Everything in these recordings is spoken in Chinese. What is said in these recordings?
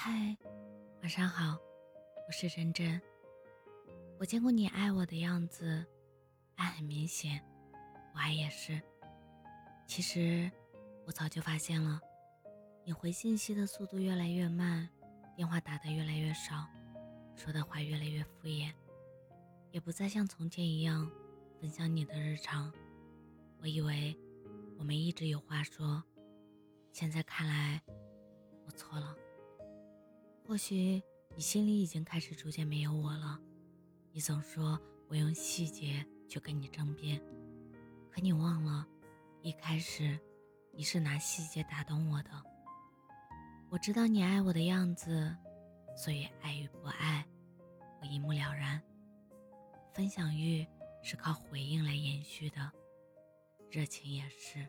嗨，晚上好，我是真真。我见过你爱我的样子，爱很明显，我爱也是。其实我早就发现了，你回信息的速度越来越慢，电话打的越来越少，说的话越来越敷衍，也不再像从前一样分享你的日常。我以为我们一直有话说，现在看来我错了。或许你心里已经开始逐渐没有我了。你总说我用细节去跟你争辩，可你忘了，一开始你是拿细节打动我的。我知道你爱我的样子，所以爱与不爱，我一目了然。分享欲是靠回应来延续的。热情也是。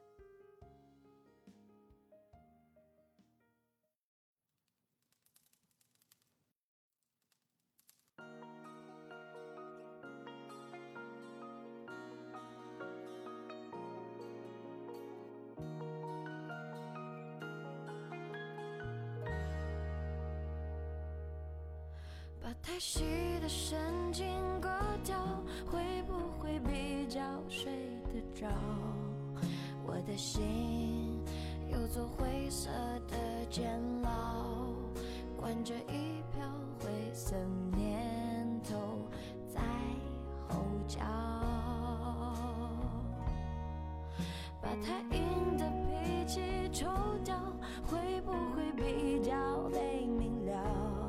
太细的神经割掉，会不会比较睡得着？我的心有座灰色的监牢，关着一票灰色念头在吼叫。把太硬的脾气抽掉，会不会比较被明了？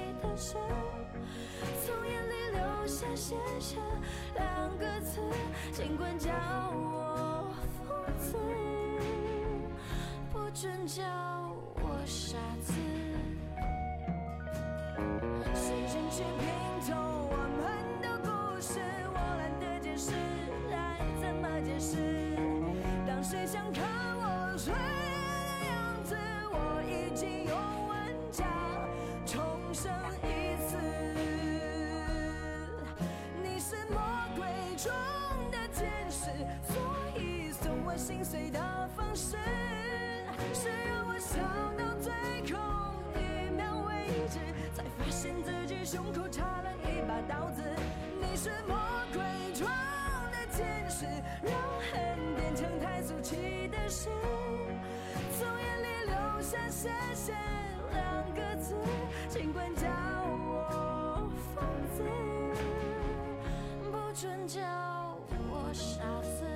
下写下两个字，尽管叫我疯子，不准叫我傻子。时间去是，所以送我心碎的方式，是让我笑到最后一秒为止，才发现自己胸口插了一把刀子。你是魔鬼装的天使，让恨变成太俗气的事，从眼里流下谢谢两个字，尽管叫我疯子，不准叫。傻子